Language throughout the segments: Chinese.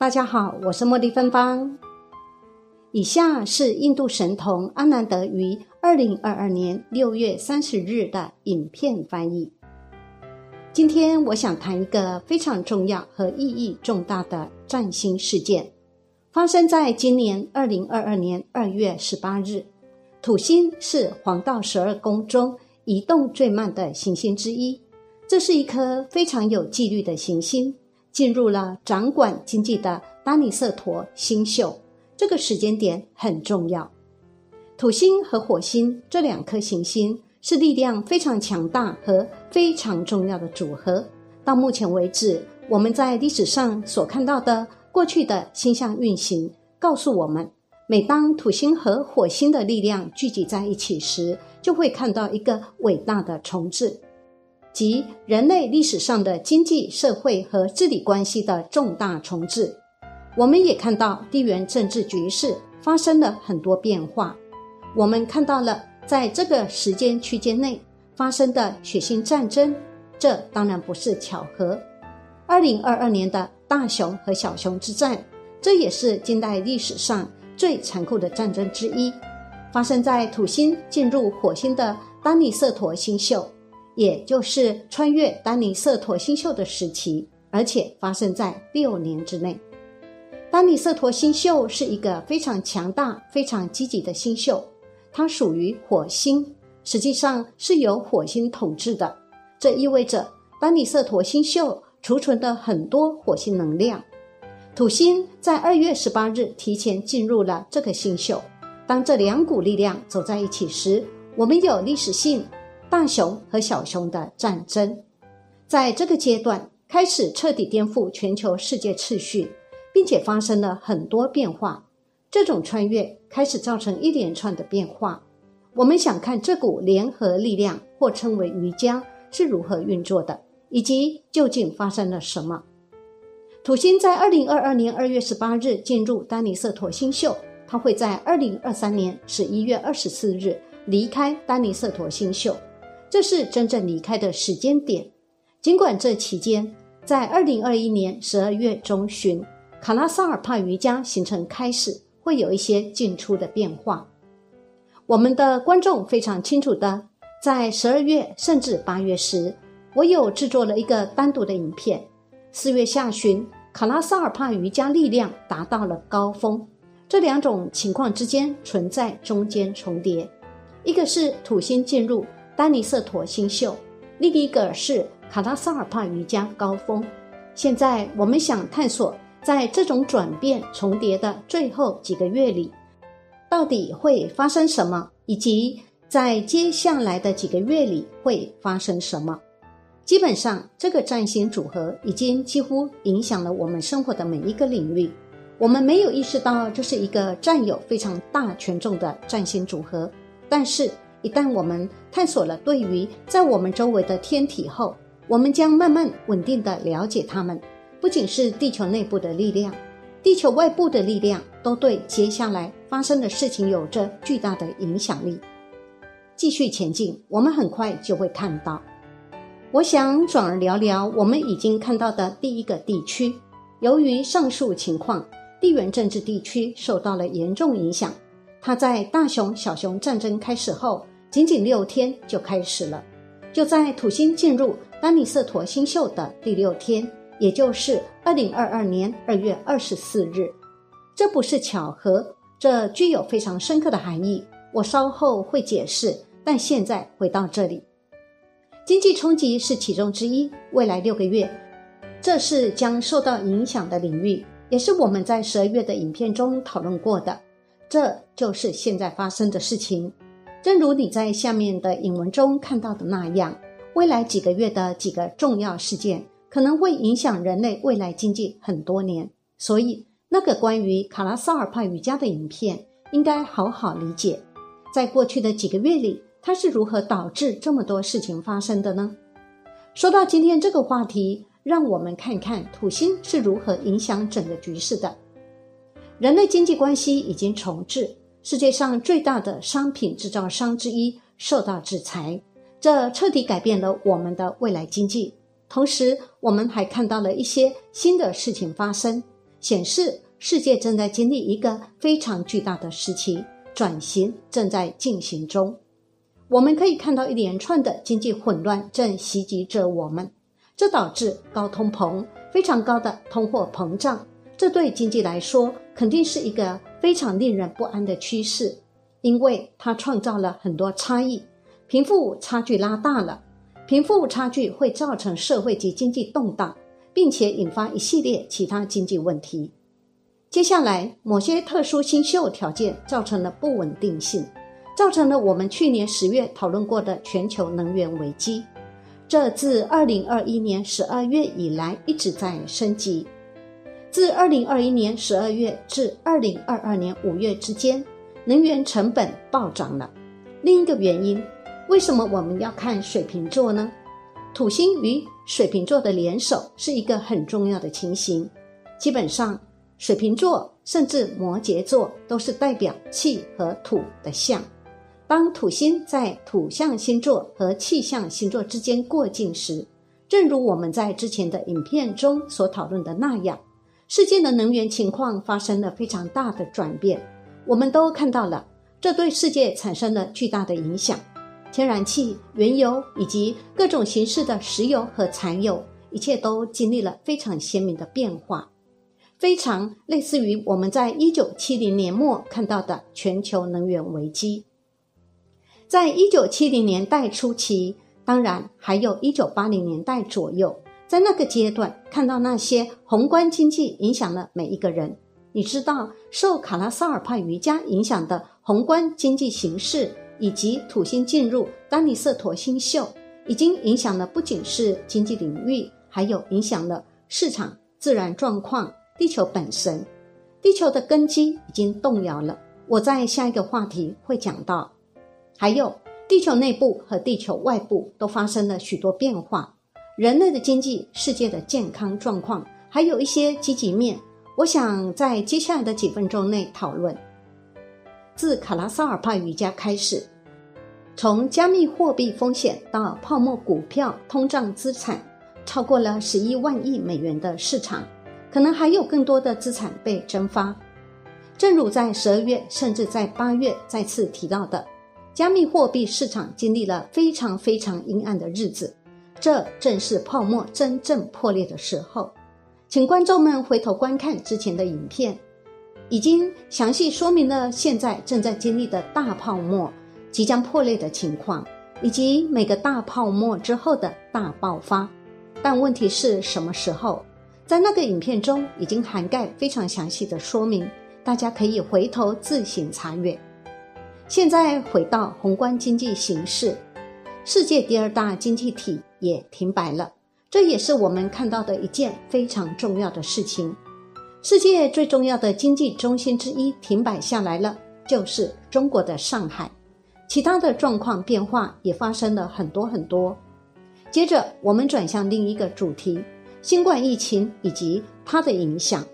大家好，我是茉莉芬芳。以下是印度神童阿南德于二零二二年六月三十日的影片翻译。今天我想谈一个非常重要和意义重大的占星事件，发生在今年二零二二年二月十八日。土星是黄道十二宫中移动最慢的行星之一，这是一颗非常有纪律的行星。进入了掌管经济的丹尼瑟陀星宿，这个时间点很重要。土星和火星这两颗行星是力量非常强大和非常重要的组合。到目前为止，我们在历史上所看到的过去的星象运行，告诉我们，每当土星和火星的力量聚集在一起时，就会看到一个伟大的重置。及人类历史上的经济社会和治理关系的重大重置，我们也看到地缘政治局势发生了很多变化。我们看到了在这个时间区间内发生的血腥战争，这当然不是巧合。二零二二年的大熊和小熊之战，这也是近代历史上最残酷的战争之一，发生在土星进入火星的丹尼瑟陀星宿。也就是穿越丹尼瑟陀星宿的时期，而且发生在六年之内。丹尼瑟陀星宿是一个非常强大、非常积极的星宿，它属于火星，实际上是由火星统治的。这意味着丹尼瑟陀星宿储存的很多火星能量。土星在二月十八日提前进入了这个星宿。当这两股力量走在一起时，我们有历史性。大熊和小熊的战争，在这个阶段开始彻底颠覆全球世界秩序，并且发生了很多变化。这种穿越开始造成一连串的变化。我们想看这股联合力量，或称为瑜伽，是如何运作的，以及究竟发生了什么。土星在二零二二年二月十八日进入丹尼瑟陀星宿，它会在二零二三年十一月二十四日离开丹尼瑟陀星宿。这是真正离开的时间点。尽管这期间，在二零二一年十二月中旬，卡拉萨尔帕瑜伽形成开始会有一些进出的变化。我们的观众非常清楚的，在十二月甚至八月时，我有制作了一个单独的影片。四月下旬，卡拉萨尔帕瑜伽力量达到了高峰。这两种情况之间存在中间重叠，一个是土星进入。丹尼瑟陀星宿，另一个是卡拉萨尔帕瑜伽高峰。现在我们想探索，在这种转变重叠的最后几个月里，到底会发生什么，以及在接下来的几个月里会发生什么。基本上，这个占星组合已经几乎影响了我们生活的每一个领域。我们没有意识到这是一个占有非常大权重的占星组合，但是。一旦我们探索了对于在我们周围的天体后，我们将慢慢稳定的了解它们。不仅是地球内部的力量，地球外部的力量都对接下来发生的事情有着巨大的影响力。继续前进，我们很快就会看到。我想转而聊聊我们已经看到的第一个地区。由于上述情况，地缘政治地区受到了严重影响。它在大熊小熊战争开始后，仅仅六天就开始了。就在土星进入丹尼瑟陀星宿的第六天，也就是二零二二年二月二十四日。这不是巧合，这具有非常深刻的含义。我稍后会解释，但现在回到这里，经济冲击是其中之一。未来六个月，这是将受到影响的领域，也是我们在十二月的影片中讨论过的。这就是现在发生的事情，正如你在下面的引文中看到的那样，未来几个月的几个重要事件可能会影响人类未来经济很多年。所以，那个关于卡拉萨尔帕瑜伽的影片应该好好理解，在过去的几个月里，它是如何导致这么多事情发生的呢？说到今天这个话题，让我们看看土星是如何影响整个局势的。人类经济关系已经重置，世界上最大的商品制造商之一受到制裁，这彻底改变了我们的未来经济。同时，我们还看到了一些新的事情发生，显示世界正在经历一个非常巨大的时期，转型正在进行中。我们可以看到一连串的经济混乱正袭击着我们，这导致高通膨、非常高的通货膨胀。这对经济来说肯定是一个非常令人不安的趋势，因为它创造了很多差异，贫富差距拉大了，贫富差距会造成社会及经济动荡，并且引发一系列其他经济问题。接下来，某些特殊新秀条件造成了不稳定性。造成了我们去年十月讨论过的全球能源危机，这自二零二一年十二月以来一直在升级。自二零二一年十二月至二零二二年五月之间，能源成本暴涨了。另一个原因，为什么我们要看水瓶座呢？土星与水瓶座的联手是一个很重要的情形。基本上，水瓶座甚至摩羯座都是代表气和土的象。当土星在土象星座和气象星座之间过境时，正如我们在之前的影片中所讨论的那样，世界的能源情况发生了非常大的转变。我们都看到了，这对世界产生了巨大的影响。天然气、原油以及各种形式的石油和柴油，一切都经历了非常鲜明的变化，非常类似于我们在一九七零年末看到的全球能源危机。在一九七零年代初期，当然还有一九八零年代左右，在那个阶段，看到那些宏观经济影响了每一个人。你知道，受卡拉萨尔帕瑜伽影响的宏观经济形势，以及土星进入丹尼瑟陀星宿，已经影响了不仅是经济领域，还有影响了市场、自然状况、地球本身。地球的根基已经动摇了。我在下一个话题会讲到。还有，地球内部和地球外部都发生了许多变化，人类的经济、世界的健康状况，还有一些积极面，我想在接下来的几分钟内讨论。自卡拉萨尔帕瑜伽开始，从加密货币风险到泡沫股票、通胀资产，超过了十一万亿美元的市场，可能还有更多的资产被蒸发。正如在十二月，甚至在八月再次提到的。加密货币市场经历了非常非常阴暗的日子，这正是泡沫真正破裂的时候。请观众们回头观看之前的影片，已经详细说明了现在正在经历的大泡沫即将破裂的情况，以及每个大泡沫之后的大爆发。但问题是什么时候？在那个影片中已经涵盖非常详细的说明，大家可以回头自行查阅。现在回到宏观经济形势，世界第二大经济体也停摆了，这也是我们看到的一件非常重要的事情。世界最重要的经济中心之一停摆下来了，就是中国的上海。其他的状况变化也发生了很多很多。接着，我们转向另一个主题：新冠疫情以及它的影响。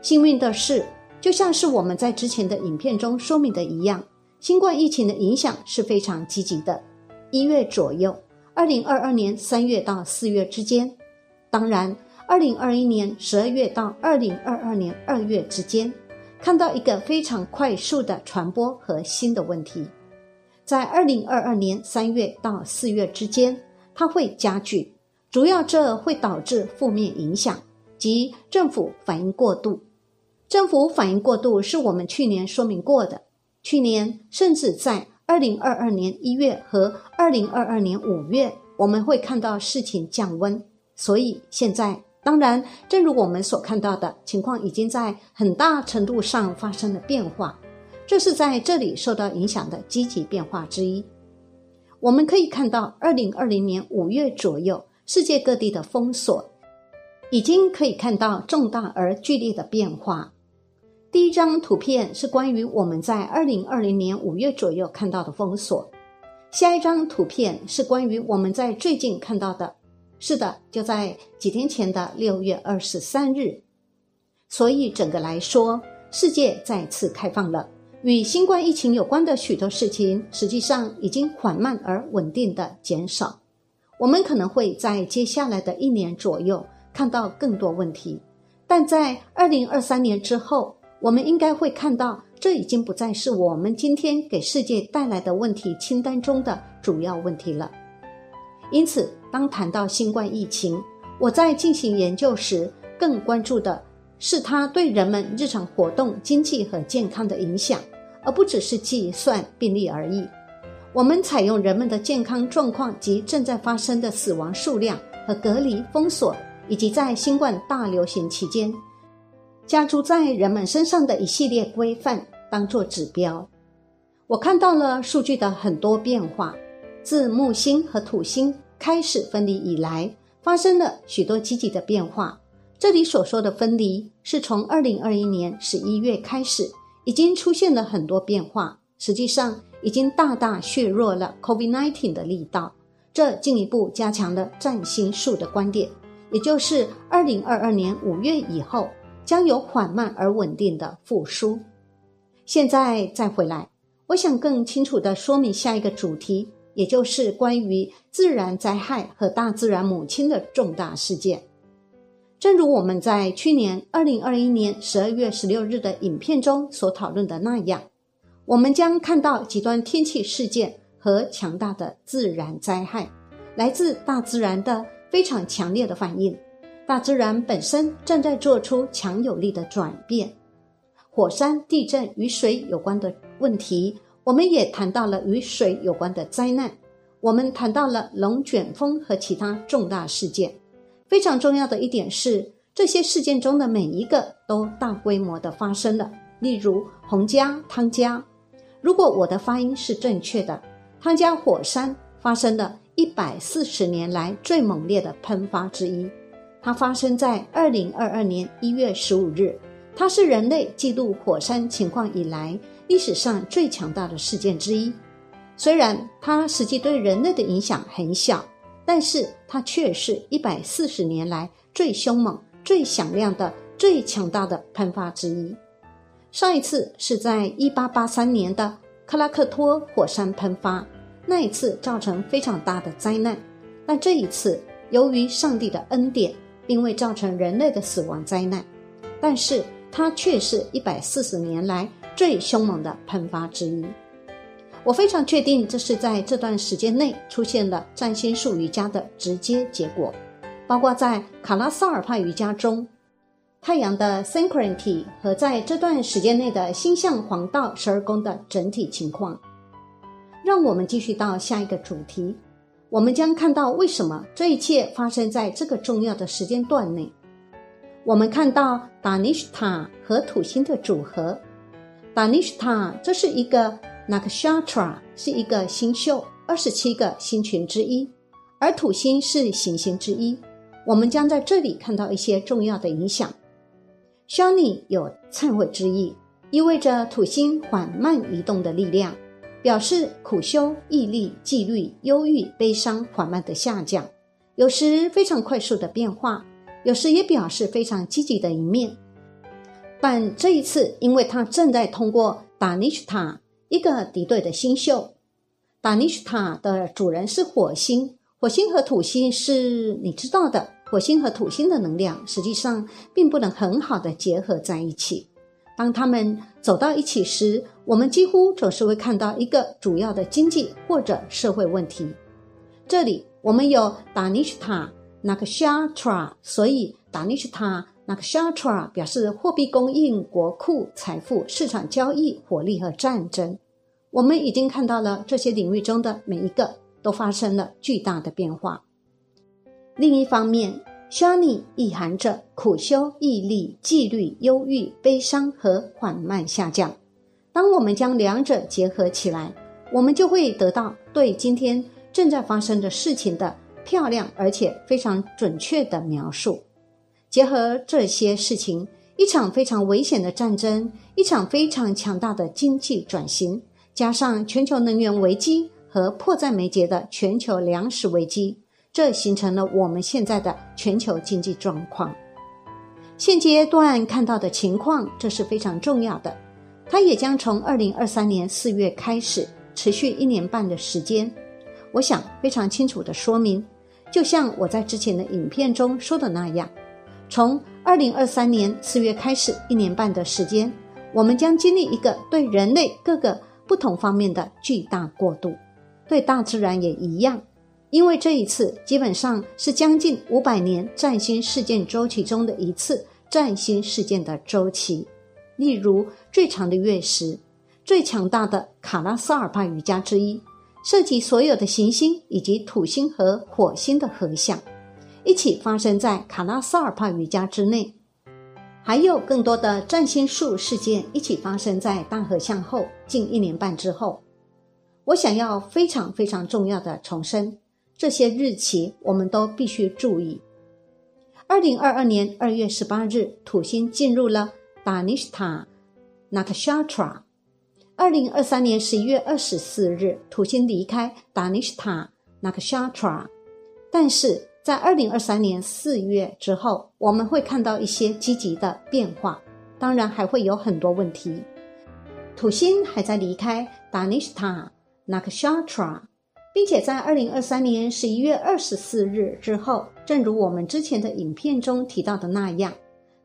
幸运的是，就像是我们在之前的影片中说明的一样。新冠疫情的影响是非常积极的。一月左右，二零二二年三月到四月之间，当然，二零二一年十二月到二零二二年二月之间，看到一个非常快速的传播和新的问题。在二零二二年三月到四月之间，它会加剧，主要这会导致负面影响及政府反应过度。政府反应过度是我们去年说明过的。去年甚至在二零二二年一月和二零二二年五月，我们会看到事情降温。所以现在，当然，正如我们所看到的情况，已经在很大程度上发生了变化。这是在这里受到影响的积极变化之一。我们可以看到，二零二零年五月左右，世界各地的封锁已经可以看到重大而剧烈的变化。第一张图片是关于我们在二零二零年五月左右看到的封锁，下一张图片是关于我们在最近看到的，是的，就在几天前的六月二十三日。所以整个来说，世界再次开放了，与新冠疫情有关的许多事情，实际上已经缓慢而稳定的减少。我们可能会在接下来的一年左右看到更多问题。但在二零二三年之后，我们应该会看到，这已经不再是我们今天给世界带来的问题清单中的主要问题了。因此，当谈到新冠疫情，我在进行研究时，更关注的是它对人们日常活动、经济和健康的影响，而不只是计算病例而已。我们采用人们的健康状况及正在发生的死亡数量和隔离封锁，以及在新冠大流行期间加诸在人们身上的一系列规范当做指标。我看到了数据的很多变化。自木星和土星开始分离以来，发生了许多积极的变化。这里所说的分离，是从二零二一年十一月开始，已经出现了很多变化。实际上，已经大大削弱了 COVID-19 的力道，这进一步加强了占星术的观点，也就是二零二二年五月以后将有缓慢而稳定的复苏。现在再回来，我想更清楚地说明下一个主题，也就是关于自然灾害和大自然母亲的重大事件。正如我们在去年二零二一年十二月十六日的影片中所讨论的那样。我们将看到极端天气事件和强大的自然灾害，来自大自然的非常强烈的反应。大自然本身正在做出强有力的转变。火山、地震与水有关的问题，我们也谈到了与水有关的灾难。我们谈到了龙卷风和其他重大事件。非常重要的一点是，这些事件中的每一个都大规模的发生了，例如洪家、汤加。如果我的发音是正确的，汤加火山发生了一百四十年来最猛烈的喷发之一。它发生在二零二二年一月十五日。它是人类记录火山情况以来历史上最强大的事件之一。虽然它实际对人类的影响很小，但是它却是一百四十年来最凶猛、最响亮的、最强大的喷发之一。上一次是在一八八三年的克拉克托火山喷发，那一次造成非常大的灾难。但这一次，由于上帝的恩典，并未造成人类的死亡灾难，但是它却是一百四十年来最凶猛的喷发之一。我非常确定，这是在这段时间内出现了占星术瑜伽的直接结果，包括在卡拉萨尔派瑜伽中。太阳的 synchronity 和在这段时间内的星象黄道十二宫的整体情况，让我们继续到下一个主题。我们将看到为什么这一切发生在这个重要的时间段内。我们看到达尼什塔和土星的组合。达尼什塔这是一个 nakshatra，是一个星宿，二十七个星群之一，而土星是行星之一。我们将在这里看到一些重要的影响。Shani 有忏悔之意，意味着土星缓慢移动的力量，表示苦修、毅力、纪律、忧郁、悲伤缓慢的下降，有时非常快速的变化，有时也表示非常积极的一面。但这一次，因为他正在通过达尼什塔一个敌对的星宿，达尼什塔的主人是火星，火星和土星是你知道的。火星和土星的能量实际上并不能很好的结合在一起。当他们走到一起时，我们几乎总是会看到一个主要的经济或者社会问题。这里我们有达尼什塔 （Nakshatra），所以达尼什塔 （Nakshatra） 表示货币供应、国库、财富、市场交易、火力和战争。我们已经看到了这些领域中的每一个都发生了巨大的变化。另一方面，Shani 意含着苦修、毅力、纪律、忧郁、悲伤和缓慢下降。当我们将两者结合起来，我们就会得到对今天正在发生的事情的漂亮而且非常准确的描述。结合这些事情，一场非常危险的战争，一场非常强大的经济转型，加上全球能源危机和迫在眉睫的全球粮食危机。这形成了我们现在的全球经济状况。现阶段看到的情况，这是非常重要的。它也将从二零二三年四月开始，持续一年半的时间。我想非常清楚的说明，就像我在之前的影片中说的那样，从二零二三年四月开始，一年半的时间，我们将经历一个对人类各个不同方面的巨大过渡，对大自然也一样。因为这一次基本上是将近五百年占星事件周期中的一次占星事件的周期。例如，最长的月食，最强大的卡拉萨尔帕瑜伽之一，涉及所有的行星以及土星和火星的合相，一起发生在卡拉萨尔帕瑜伽之内。还有更多的占星术事件一起发生在大合相后近一年半之后。我想要非常非常重要的重申。这些日期我们都必须注意。二零二二年二月十八日，土星进入了达尼什塔纳克沙特。二零二三年十一月二十四日，土星离开达尼什塔纳克沙特。但是在二零二三年四月之后，我们会看到一些积极的变化，当然还会有很多问题。土星还在离开达尼什塔纳克沙特。并且在二零二三年十一月二十四日之后，正如我们之前的影片中提到的那样，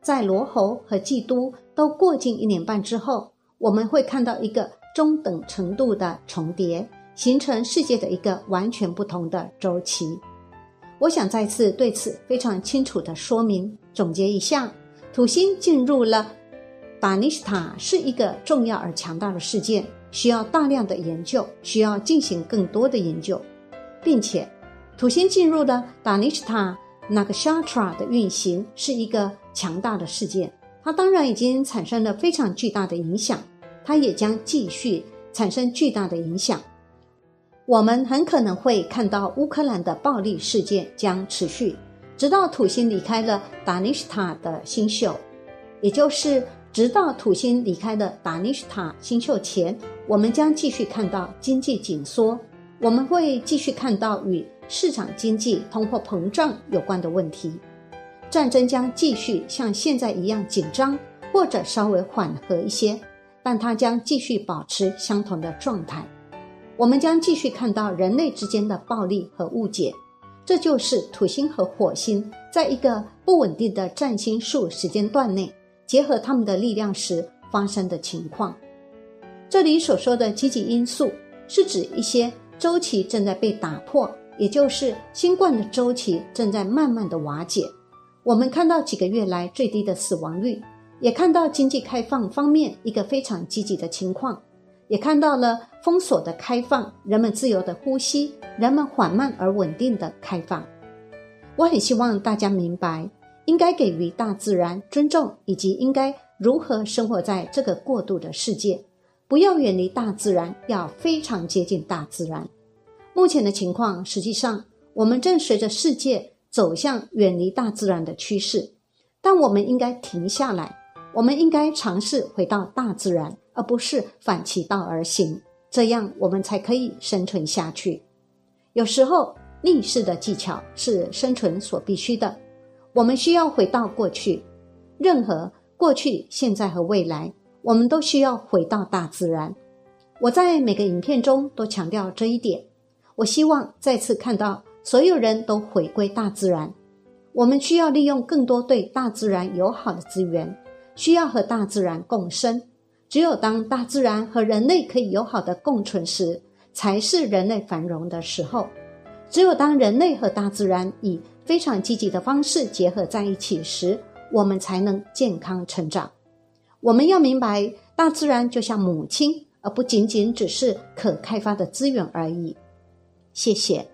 在罗侯和基督都过境一年半之后，我们会看到一个中等程度的重叠，形成世界的一个完全不同的周期。我想再次对此非常清楚的说明总结一下：土星进入了巴尼斯塔是一个重要而强大的事件。需要大量的研究，需要进行更多的研究，并且，土星进入了达尼什塔那个 shatra 的运行是一个强大的事件。它当然已经产生了非常巨大的影响，它也将继续产生巨大的影响。我们很可能会看到乌克兰的暴力事件将持续，直到土星离开了达尼什塔的星宿，也就是。直到土星离开了达尼什塔星宿前，我们将继续看到经济紧缩，我们会继续看到与市场经济、通货膨胀有关的问题。战争将继续像现在一样紧张，或者稍微缓和一些，但它将继续保持相同的状态。我们将继续看到人类之间的暴力和误解，这就是土星和火星在一个不稳定的占星术时间段内。结合他们的力量时发生的情况。这里所说的积极因素，是指一些周期正在被打破，也就是新冠的周期正在慢慢的瓦解。我们看到几个月来最低的死亡率，也看到经济开放方面一个非常积极的情况，也看到了封锁的开放，人们自由的呼吸，人们缓慢而稳定的开放。我很希望大家明白。应该给予大自然尊重，以及应该如何生活在这个过渡的世界。不要远离大自然，要非常接近大自然。目前的情况，实际上我们正随着世界走向远离大自然的趋势。但我们应该停下来，我们应该尝试回到大自然，而不是反其道而行。这样我们才可以生存下去。有时候逆势的技巧是生存所必须的。我们需要回到过去，任何过去、现在和未来，我们都需要回到大自然。我在每个影片中都强调这一点。我希望再次看到所有人都回归大自然。我们需要利用更多对大自然友好的资源，需要和大自然共生。只有当大自然和人类可以友好的共存时，才是人类繁荣的时候。只有当人类和大自然以非常积极的方式结合在一起时，我们才能健康成长。我们要明白，大自然就像母亲，而不仅仅只是可开发的资源而已。谢谢。